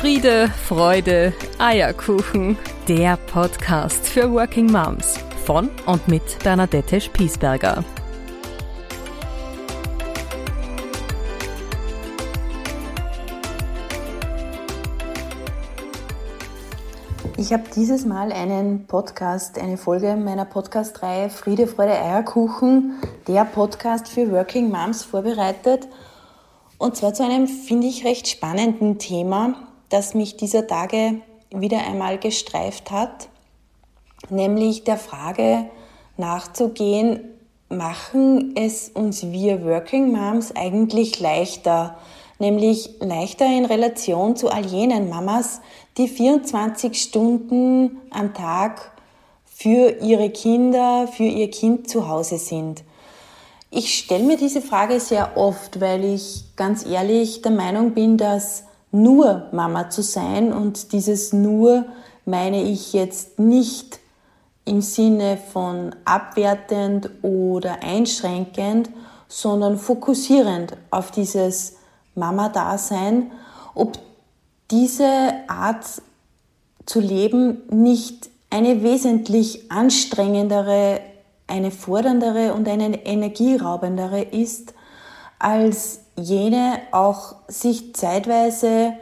Friede, Freude, Eierkuchen. Der Podcast für Working Moms von und mit Bernadette Spiesberger. Ich habe dieses Mal einen Podcast, eine Folge meiner Podcast-Reihe Friede, Freude, Eierkuchen, der Podcast für Working Moms vorbereitet. Und zwar zu einem, finde ich, recht spannenden Thema, das mich dieser Tage wieder einmal gestreift hat, nämlich der Frage nachzugehen, machen es uns wir Working Moms eigentlich leichter, nämlich leichter in Relation zu all jenen Mamas, die 24 Stunden am Tag für ihre Kinder, für ihr Kind zu Hause sind. Ich stelle mir diese Frage sehr oft, weil ich ganz ehrlich der Meinung bin, dass nur Mama zu sein und dieses nur meine ich jetzt nicht im Sinne von abwertend oder einschränkend, sondern fokussierend auf dieses Mama-Dasein, ob diese Art zu leben nicht eine wesentlich anstrengendere, eine forderndere und eine energieraubendere ist als jene auch sich zeitweise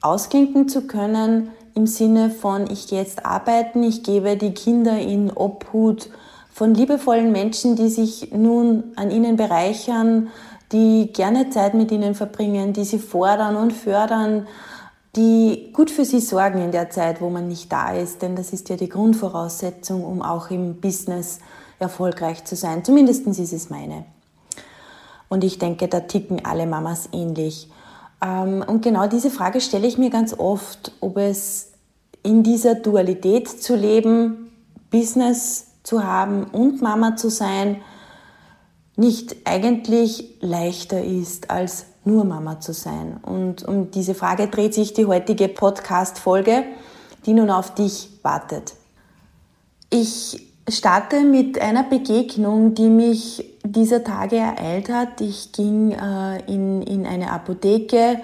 ausklinken zu können im Sinne von, ich gehe jetzt arbeiten, ich gebe die Kinder in Obhut von liebevollen Menschen, die sich nun an ihnen bereichern, die gerne Zeit mit ihnen verbringen, die sie fordern und fördern, die gut für sie sorgen in der Zeit, wo man nicht da ist, denn das ist ja die Grundvoraussetzung, um auch im Business erfolgreich zu sein. Zumindest ist es meine. Und ich denke, da ticken alle Mamas ähnlich. Ähm, und genau diese Frage stelle ich mir ganz oft, ob es in dieser Dualität zu leben, Business zu haben und Mama zu sein, nicht eigentlich leichter ist, als nur Mama zu sein. Und um diese Frage dreht sich die heutige Podcast-Folge, die nun auf dich wartet. Ich starte mit einer Begegnung, die mich dieser Tage ereilt hat. Ich ging äh, in, in eine Apotheke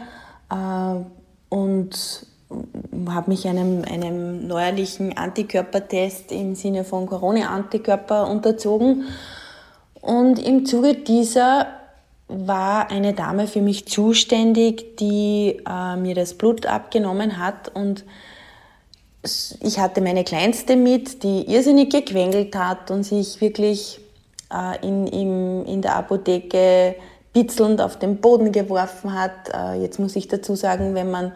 äh, und habe mich einem, einem neuerlichen Antikörpertest im Sinne von Corona-Antikörper unterzogen. Und im Zuge dieser war eine Dame für mich zuständig, die äh, mir das Blut abgenommen hat und ich hatte meine Kleinste mit, die irrsinnig gequengelt hat und sich wirklich äh, in, in, in der Apotheke bitzelnd auf den Boden geworfen hat. Äh, jetzt muss ich dazu sagen, wenn man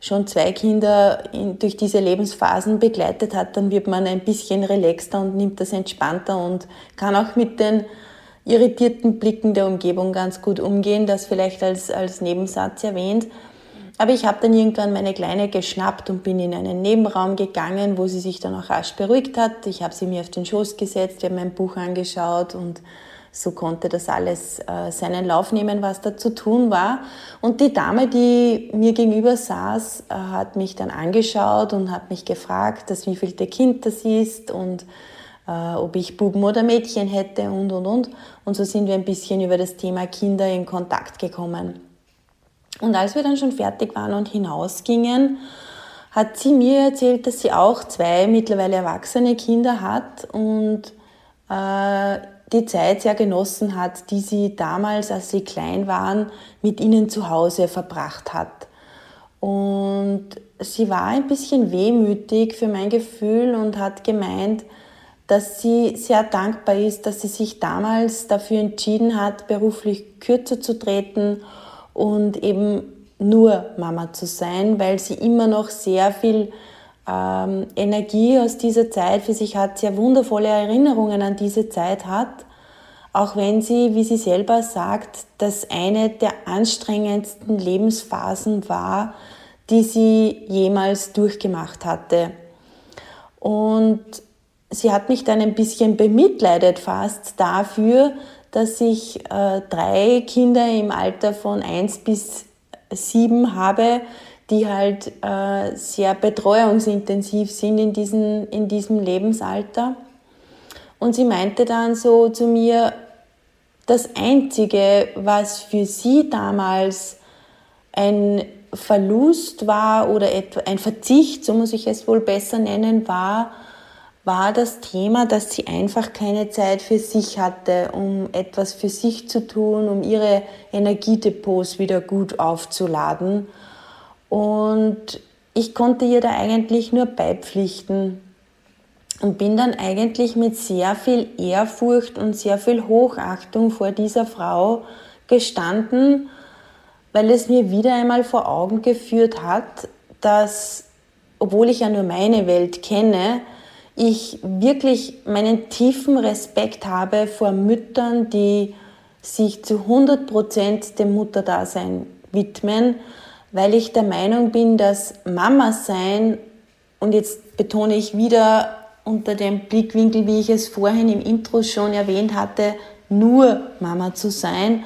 schon zwei Kinder in, durch diese Lebensphasen begleitet hat, dann wird man ein bisschen relaxter und nimmt das entspannter und kann auch mit den irritierten Blicken der Umgebung ganz gut umgehen. Das vielleicht als, als Nebensatz erwähnt. Aber ich habe dann irgendwann meine Kleine geschnappt und bin in einen Nebenraum gegangen, wo sie sich dann auch rasch beruhigt hat. Ich habe sie mir auf den Schoß gesetzt, wir haben mein Buch angeschaut und so konnte das alles äh, seinen Lauf nehmen, was da zu tun war. Und die Dame, die mir gegenüber saß, äh, hat mich dann angeschaut und hat mich gefragt, dass wievielte Kind das ist und äh, ob ich Buben oder Mädchen hätte und, und, und. Und so sind wir ein bisschen über das Thema Kinder in Kontakt gekommen. Und als wir dann schon fertig waren und hinausgingen, hat sie mir erzählt, dass sie auch zwei mittlerweile erwachsene Kinder hat und äh, die Zeit sehr genossen hat, die sie damals, als sie klein waren, mit ihnen zu Hause verbracht hat. Und sie war ein bisschen wehmütig für mein Gefühl und hat gemeint, dass sie sehr dankbar ist, dass sie sich damals dafür entschieden hat, beruflich kürzer zu treten und eben nur Mama zu sein, weil sie immer noch sehr viel ähm, Energie aus dieser Zeit für sich hat, sehr wundervolle Erinnerungen an diese Zeit hat, auch wenn sie, wie sie selber sagt, das eine der anstrengendsten Lebensphasen war, die sie jemals durchgemacht hatte. Und sie hat mich dann ein bisschen bemitleidet fast dafür, dass ich äh, drei Kinder im Alter von eins bis sieben habe, die halt äh, sehr betreuungsintensiv sind in, diesen, in diesem Lebensalter. Und sie meinte dann so zu mir, das Einzige, was für sie damals ein Verlust war oder ein Verzicht, so muss ich es wohl besser nennen, war, war das Thema, dass sie einfach keine Zeit für sich hatte, um etwas für sich zu tun, um ihre Energiedepots wieder gut aufzuladen. Und ich konnte ihr da eigentlich nur beipflichten und bin dann eigentlich mit sehr viel Ehrfurcht und sehr viel Hochachtung vor dieser Frau gestanden, weil es mir wieder einmal vor Augen geführt hat, dass, obwohl ich ja nur meine Welt kenne, ich wirklich meinen tiefen Respekt habe vor Müttern, die sich zu 100 Prozent dem Mutterdasein widmen, weil ich der Meinung bin, dass Mama sein, und jetzt betone ich wieder unter dem Blickwinkel, wie ich es vorhin im Intro schon erwähnt hatte, nur Mama zu sein,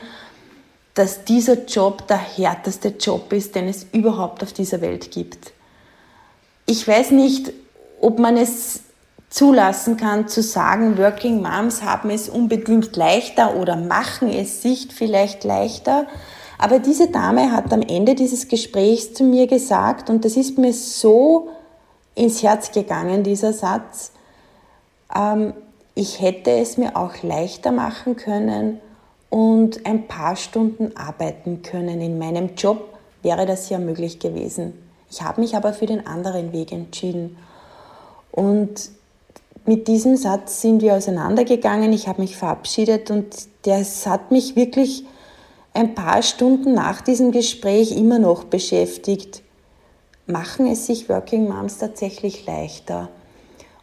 dass dieser Job der härteste Job ist, den es überhaupt auf dieser Welt gibt. Ich weiß nicht, ob man es zulassen kann, zu sagen, Working Moms haben es unbedingt leichter oder machen es sich vielleicht leichter. Aber diese Dame hat am Ende dieses Gesprächs zu mir gesagt, und das ist mir so ins Herz gegangen, dieser Satz, ähm, ich hätte es mir auch leichter machen können, und ein paar Stunden arbeiten können. In meinem Job wäre das ja möglich gewesen. Ich habe mich aber für den anderen Weg entschieden. Und mit diesem Satz sind wir auseinandergegangen. Ich habe mich verabschiedet und das hat mich wirklich ein paar Stunden nach diesem Gespräch immer noch beschäftigt. Machen es sich Working Moms tatsächlich leichter?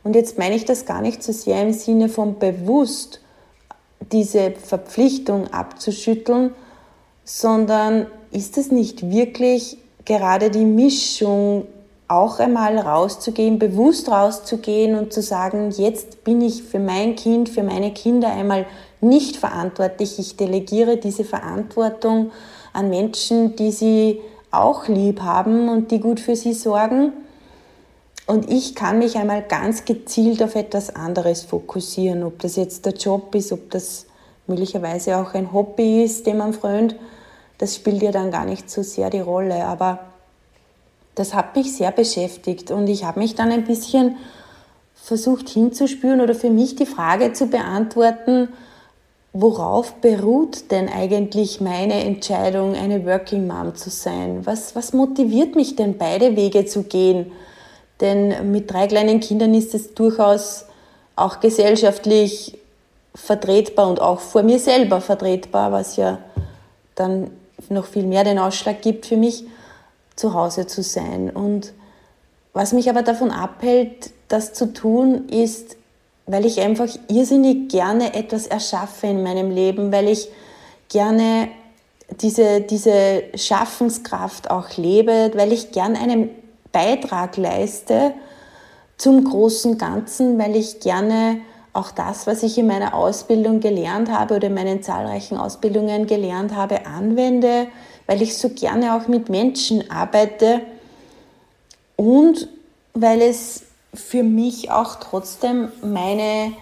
Und jetzt meine ich das gar nicht so sehr im Sinne von bewusst, diese Verpflichtung abzuschütteln, sondern ist es nicht wirklich gerade die Mischung, auch einmal rauszugehen, bewusst rauszugehen und zu sagen, jetzt bin ich für mein Kind, für meine Kinder einmal nicht verantwortlich. Ich delegiere diese Verantwortung an Menschen, die sie auch lieb haben und die gut für sie sorgen. Und ich kann mich einmal ganz gezielt auf etwas anderes fokussieren, ob das jetzt der Job ist, ob das möglicherweise auch ein Hobby ist, dem man frönt. Das spielt ja dann gar nicht so sehr die Rolle. Aber das hat mich sehr beschäftigt und ich habe mich dann ein bisschen versucht hinzuspüren oder für mich die Frage zu beantworten, worauf beruht denn eigentlich meine Entscheidung, eine Working Mom zu sein? Was, was motiviert mich denn, beide Wege zu gehen? Denn mit drei kleinen Kindern ist es durchaus auch gesellschaftlich vertretbar und auch vor mir selber vertretbar, was ja dann noch viel mehr den Ausschlag gibt für mich, zu Hause zu sein. Und was mich aber davon abhält, das zu tun, ist, weil ich einfach irrsinnig gerne etwas erschaffe in meinem Leben, weil ich gerne diese, diese Schaffenskraft auch lebe, weil ich gerne einen Beitrag leiste zum großen Ganzen, weil ich gerne auch das, was ich in meiner Ausbildung gelernt habe oder in meinen zahlreichen Ausbildungen gelernt habe, anwende, weil ich so gerne auch mit Menschen arbeite und weil es für mich auch trotzdem meine,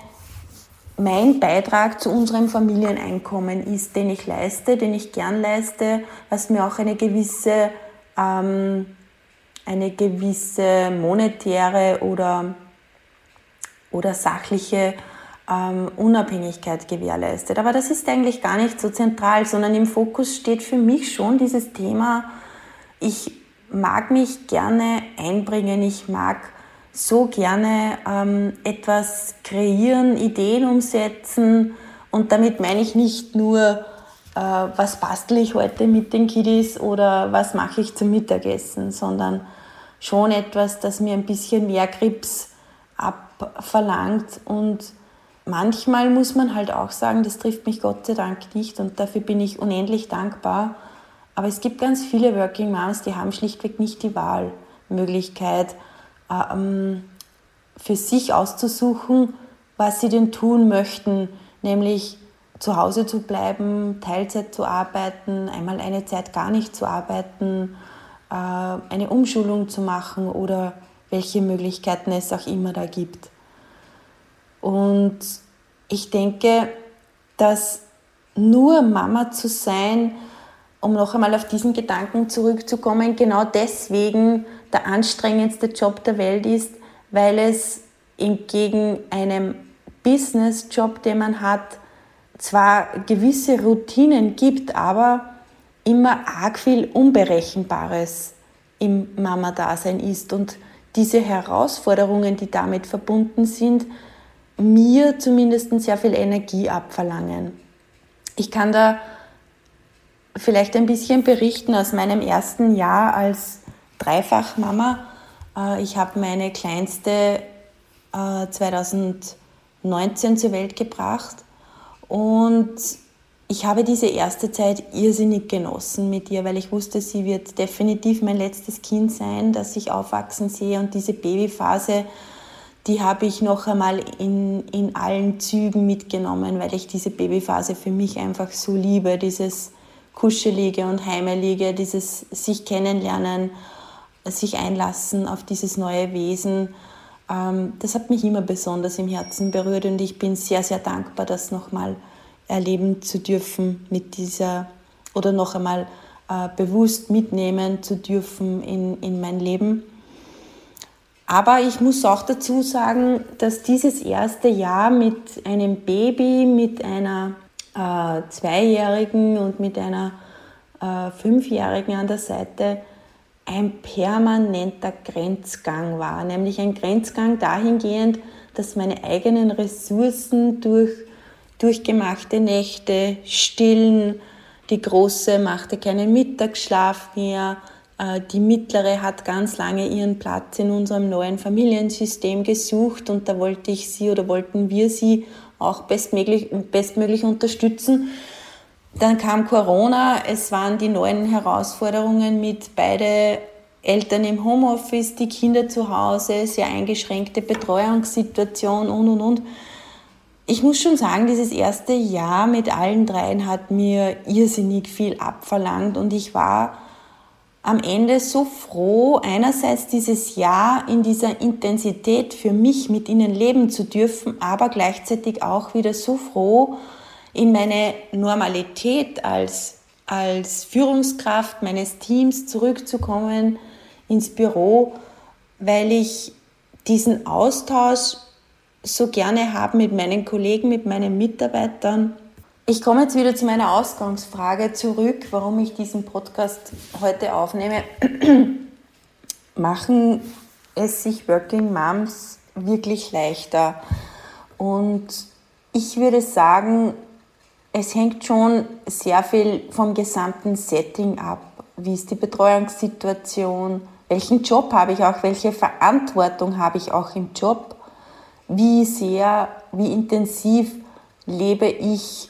mein Beitrag zu unserem Familieneinkommen ist, den ich leiste, den ich gern leiste, was mir auch eine gewisse ähm, eine gewisse monetäre oder, oder sachliche ähm, Unabhängigkeit gewährleistet. Aber das ist eigentlich gar nicht so zentral, sondern im Fokus steht für mich schon dieses Thema, ich mag mich gerne einbringen, ich mag so gerne ähm, etwas kreieren, Ideen umsetzen und damit meine ich nicht nur, äh, was bastel ich heute mit den Kiddies oder was mache ich zum Mittagessen, sondern schon etwas, das mir ein bisschen mehr Grips abverlangt. Und manchmal muss man halt auch sagen, das trifft mich Gott sei Dank nicht und dafür bin ich unendlich dankbar. Aber es gibt ganz viele Working Moms, die haben schlichtweg nicht die Wahlmöglichkeit, ähm, für sich auszusuchen, was sie denn tun möchten, nämlich zu Hause zu bleiben, Teilzeit zu arbeiten, einmal eine Zeit gar nicht zu arbeiten äh, eine Umschulung zu machen oder welche Möglichkeiten es auch immer da gibt. Und ich denke, dass nur Mama zu sein um noch einmal auf diesen Gedanken zurückzukommen, genau deswegen der anstrengendste Job der Welt ist, weil es entgegen einem Business-Job, den man hat, zwar gewisse Routinen gibt, aber immer arg viel Unberechenbares im Mama-Dasein ist. Und diese Herausforderungen, die damit verbunden sind, mir zumindest sehr viel Energie abverlangen. Ich kann da vielleicht ein bisschen berichten aus meinem ersten Jahr als Dreifachmama. Äh, ich habe meine kleinste 2019 äh, zur Welt gebracht und ich habe diese erste Zeit irrsinnig genossen mit ihr, weil ich wusste, sie wird definitiv mein letztes Kind sein, das ich aufwachsen sehe. Und diese Babyphase, die habe ich noch einmal in, in allen Zügen mitgenommen, weil ich diese Babyphase für mich einfach so liebe. Dieses Kuschelige und Heimelige, dieses sich kennenlernen, sich einlassen auf dieses neue Wesen. Ähm, das hat mich immer besonders im Herzen berührt und ich bin sehr, sehr dankbar, das nochmal erleben zu dürfen mit dieser oder noch einmal äh, bewusst mitnehmen zu dürfen in, in mein Leben. Aber ich muss auch dazu sagen, dass dieses erste Jahr mit einem Baby, mit einer äh, Zweijährigen und mit einer äh, Fünfjährigen an der Seite ein permanenter Grenzgang war. Nämlich ein Grenzgang dahingehend, dass meine eigenen Ressourcen durch durchgemachte Nächte, Stillen. Die Große machte keinen Mittagsschlaf mehr. Äh, die Mittlere hat ganz lange ihren Platz in unserem neuen Familiensystem gesucht und da wollte ich sie oder wollten wir sie auch bestmöglich, bestmöglich unterstützen. Dann kam Corona, es waren die neuen Herausforderungen mit beide Eltern im Homeoffice, die Kinder zu Hause, sehr eingeschränkte Betreuungssituation und und und ich muss schon sagen, dieses erste Jahr mit allen dreien hat mir irrsinnig viel abverlangt und ich war am Ende so froh, einerseits dieses Jahr in dieser Intensität für mich mit ihnen leben zu dürfen, aber gleichzeitig auch wieder so froh, in meine Normalität als, als Führungskraft meines Teams zurückzukommen ins Büro, weil ich diesen Austausch so gerne habe mit meinen Kollegen, mit meinen Mitarbeitern. Ich komme jetzt wieder zu meiner Ausgangsfrage zurück, warum ich diesen Podcast heute aufnehme. Machen es sich Working Moms wirklich leichter? Und ich würde sagen, es hängt schon sehr viel vom gesamten Setting ab. Wie ist die Betreuungssituation? Welchen Job habe ich auch? Welche Verantwortung habe ich auch im Job? wie sehr, wie intensiv lebe ich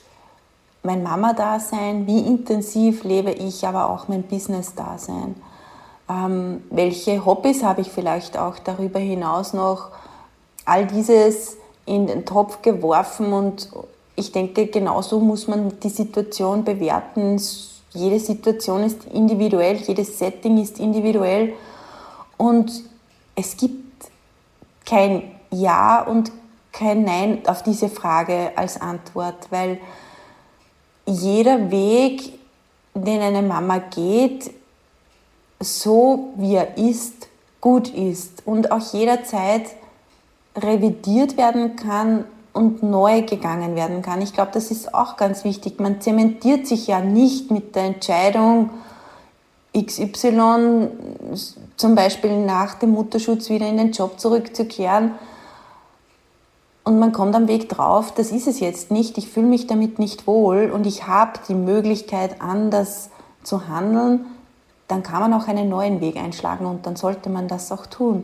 mein Mama-Dasein, wie intensiv lebe ich aber auch mein Business-Dasein. Ähm, welche Hobbys habe ich vielleicht auch darüber hinaus noch? All dieses in den Topf geworfen und ich denke, genauso muss man die Situation bewerten. Jede Situation ist individuell, jedes Setting ist individuell und es gibt kein ja und kein Nein auf diese Frage als Antwort, weil jeder Weg, den eine Mama geht, so wie er ist, gut ist und auch jederzeit revidiert werden kann und neu gegangen werden kann. Ich glaube, das ist auch ganz wichtig. Man zementiert sich ja nicht mit der Entscheidung, XY zum Beispiel nach dem Mutterschutz wieder in den Job zurückzukehren, und man kommt am Weg drauf, das ist es jetzt nicht, ich fühle mich damit nicht wohl und ich habe die Möglichkeit, anders zu handeln, dann kann man auch einen neuen Weg einschlagen und dann sollte man das auch tun.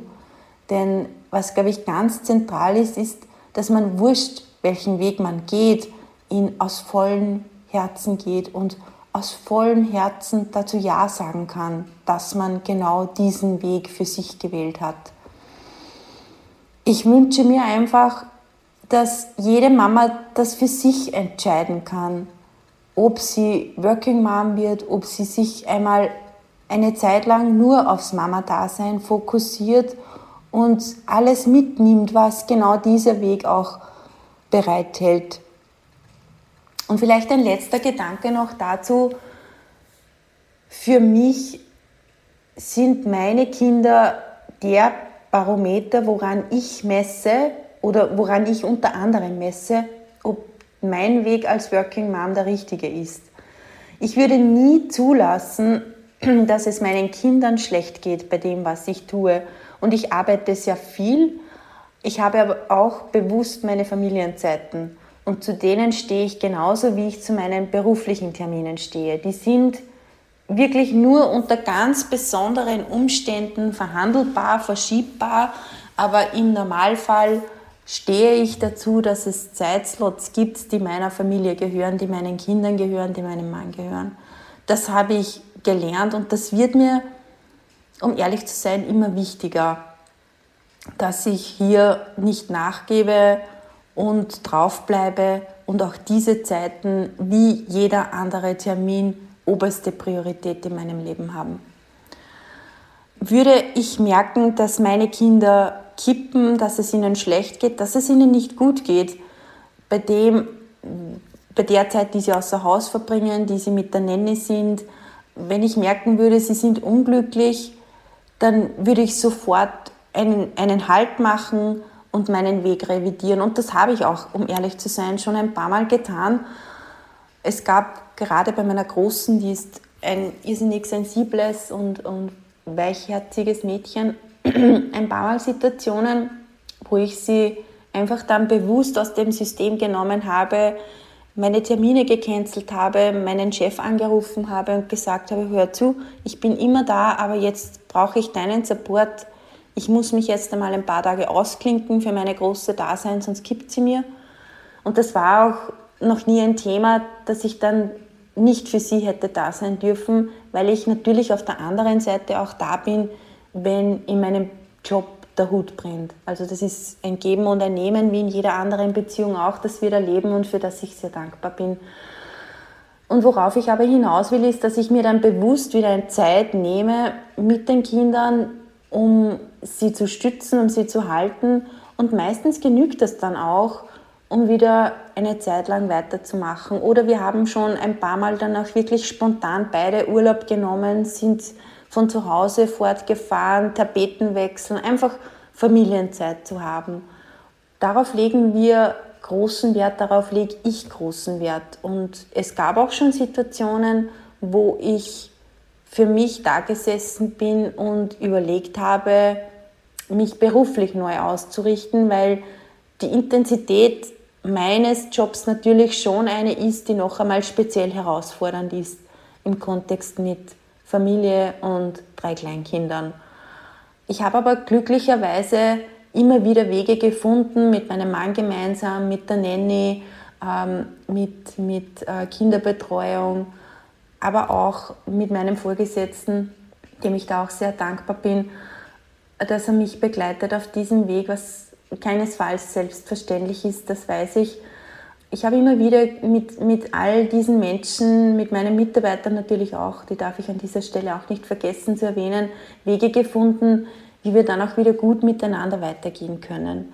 Denn was, glaube ich, ganz zentral ist, ist, dass man wurscht, welchen Weg man geht, ihn aus vollem Herzen geht und aus vollem Herzen dazu Ja sagen kann, dass man genau diesen Weg für sich gewählt hat. Ich wünsche mir einfach, dass jede Mama das für sich entscheiden kann, ob sie Working Mom wird, ob sie sich einmal eine Zeit lang nur aufs Mama-Dasein fokussiert und alles mitnimmt, was genau dieser Weg auch bereithält. Und vielleicht ein letzter Gedanke noch dazu. Für mich sind meine Kinder der Barometer, woran ich messe oder woran ich unter anderem messe, ob mein Weg als Working Mom der richtige ist. Ich würde nie zulassen, dass es meinen Kindern schlecht geht bei dem, was ich tue. Und ich arbeite sehr viel. Ich habe aber auch bewusst meine Familienzeiten. Und zu denen stehe ich genauso, wie ich zu meinen beruflichen Terminen stehe. Die sind wirklich nur unter ganz besonderen Umständen verhandelbar, verschiebbar. Aber im Normalfall stehe ich dazu, dass es Zeitslots gibt, die meiner Familie gehören, die meinen Kindern gehören, die meinem Mann gehören. Das habe ich gelernt und das wird mir, um ehrlich zu sein, immer wichtiger, dass ich hier nicht nachgebe und draufbleibe und auch diese Zeiten wie jeder andere Termin oberste Priorität in meinem Leben haben. Würde ich merken, dass meine Kinder kippen, dass es ihnen schlecht geht, dass es ihnen nicht gut geht, bei dem, bei der Zeit, die sie außer Haus verbringen, die sie mit der Nenne sind, wenn ich merken würde, sie sind unglücklich, dann würde ich sofort einen, einen Halt machen und meinen Weg revidieren. Und das habe ich auch, um ehrlich zu sein, schon ein paar Mal getan. Es gab gerade bei meiner Großen, die ist ein irrsinnig sensibles und, und weichherziges Mädchen, ein paar Mal Situationen, wo ich sie einfach dann bewusst aus dem System genommen habe, meine Termine gecancelt habe, meinen Chef angerufen habe und gesagt habe, hör zu, ich bin immer da, aber jetzt brauche ich deinen Support. Ich muss mich jetzt einmal ein paar Tage ausklinken für meine große Dasein, sonst kippt sie mir. Und das war auch noch nie ein Thema, dass ich dann nicht für sie hätte da sein dürfen, weil ich natürlich auf der anderen Seite auch da bin, wenn in meinem Job der Hut brennt. Also das ist ein Geben und ein Nehmen, wie in jeder anderen Beziehung auch, das wir da leben und für das ich sehr dankbar bin. Und worauf ich aber hinaus will, ist, dass ich mir dann bewusst wieder eine Zeit nehme mit den Kindern, um sie zu stützen, um sie zu halten. Und meistens genügt das dann auch, um wieder eine Zeit lang weiterzumachen. Oder wir haben schon ein paar Mal dann auch wirklich spontan beide Urlaub genommen, sind von zu Hause fortgefahren, Tapeten wechseln, einfach Familienzeit zu haben. Darauf legen wir großen Wert, darauf lege ich großen Wert. Und es gab auch schon Situationen, wo ich für mich da gesessen bin und überlegt habe, mich beruflich neu auszurichten, weil die Intensität meines Jobs natürlich schon eine ist, die noch einmal speziell herausfordernd ist im Kontext mit Familie und drei Kleinkindern. Ich habe aber glücklicherweise immer wieder Wege gefunden, mit meinem Mann gemeinsam, mit der Nanny, ähm, mit, mit äh, Kinderbetreuung, aber auch mit meinem Vorgesetzten, dem ich da auch sehr dankbar bin, dass er mich begleitet auf diesem Weg, was keinesfalls selbstverständlich ist, das weiß ich ich habe immer wieder mit, mit all diesen Menschen, mit meinen Mitarbeitern natürlich auch, die darf ich an dieser Stelle auch nicht vergessen zu erwähnen, Wege gefunden, wie wir dann auch wieder gut miteinander weitergehen können.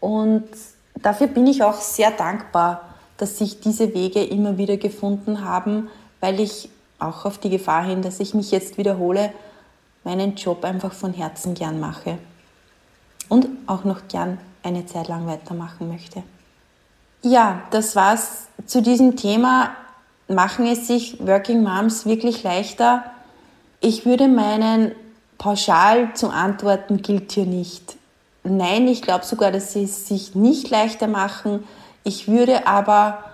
Und dafür bin ich auch sehr dankbar, dass sich diese Wege immer wieder gefunden haben, weil ich auch auf die Gefahr hin, dass ich mich jetzt wiederhole, meinen Job einfach von Herzen gern mache und auch noch gern eine Zeit lang weitermachen möchte. Ja, das war's zu diesem Thema. Machen es sich Working Moms wirklich leichter? Ich würde meinen, pauschal zu antworten gilt hier nicht. Nein, ich glaube sogar, dass sie es sich nicht leichter machen. Ich würde aber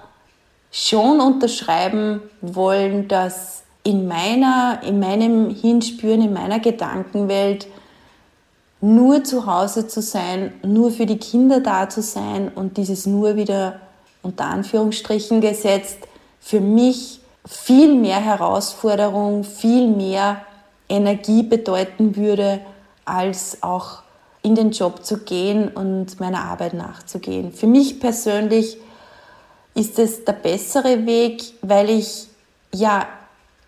schon unterschreiben wollen, dass in meiner, in meinem Hinspüren, in meiner Gedankenwelt nur zu Hause zu sein, nur für die Kinder da zu sein und dieses nur wieder unter Anführungsstrichen gesetzt, für mich viel mehr Herausforderung, viel mehr Energie bedeuten würde, als auch in den Job zu gehen und meiner Arbeit nachzugehen. Für mich persönlich ist es der bessere Weg, weil ich ja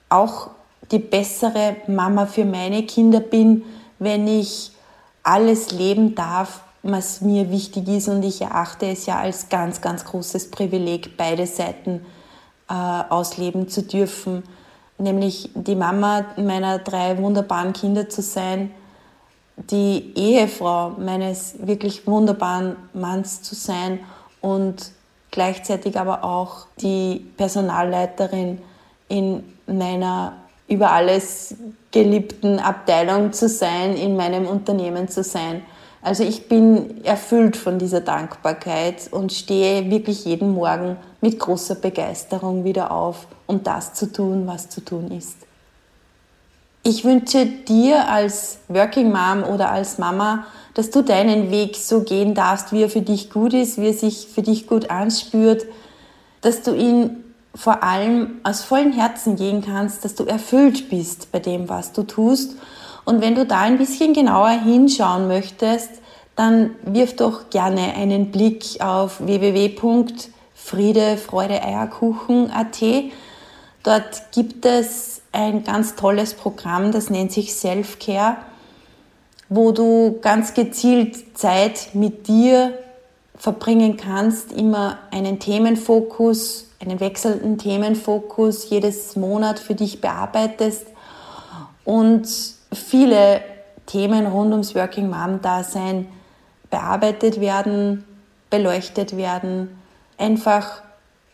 auch die bessere Mama für meine Kinder bin, wenn ich alles leben darf, was mir wichtig ist und ich erachte es ja als ganz, ganz großes Privileg, beide Seiten äh, ausleben zu dürfen. nämlich die Mama meiner drei wunderbaren Kinder zu sein, die Ehefrau meines wirklich wunderbaren Manns zu sein und gleichzeitig aber auch die Personalleiterin in meiner über alles geliebten Abteilung zu sein, in meinem Unternehmen zu sein. Also ich bin erfüllt von dieser Dankbarkeit und stehe wirklich jeden Morgen mit großer Begeisterung wieder auf, um das zu tun, was zu tun ist. Ich wünsche dir als Working Mom oder als Mama, dass du deinen Weg so gehen darfst, wie er für dich gut ist, wie er sich für dich gut anspürt, dass du ihn vor allem aus vollem Herzen gehen kannst, dass du erfüllt bist bei dem, was du tust und wenn du da ein bisschen genauer hinschauen möchtest, dann wirf doch gerne einen Blick auf www.friedefreudeeierkuchen.at. Dort gibt es ein ganz tolles Programm, das nennt sich Self-Care, wo du ganz gezielt Zeit mit dir verbringen kannst, immer einen Themenfokus, einen wechselnden Themenfokus jedes Monat für dich bearbeitest und viele Themen rund ums Working Mom Dasein bearbeitet werden, beleuchtet werden, einfach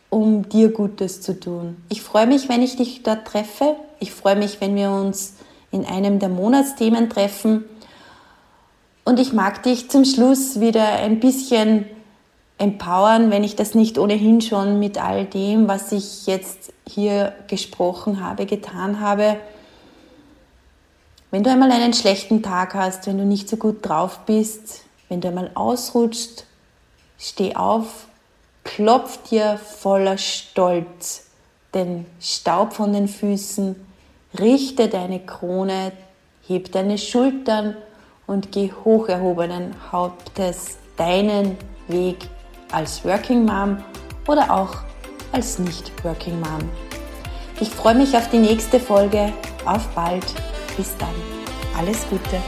um dir Gutes zu tun. Ich freue mich, wenn ich dich dort treffe. Ich freue mich, wenn wir uns in einem der Monatsthemen treffen. Und ich mag dich zum Schluss wieder ein bisschen empowern, wenn ich das nicht ohnehin schon mit all dem, was ich jetzt hier gesprochen habe, getan habe. Wenn du einmal einen schlechten Tag hast, wenn du nicht so gut drauf bist, wenn du einmal ausrutscht, steh auf, klopf dir voller Stolz den Staub von den Füßen, richte deine Krone, heb deine Schultern und geh hoch erhobenen Hauptes deinen Weg als Working Mom oder auch als Nicht-Working Mom. Ich freue mich auf die nächste Folge. Auf bald. Bis dann. Alles Gute.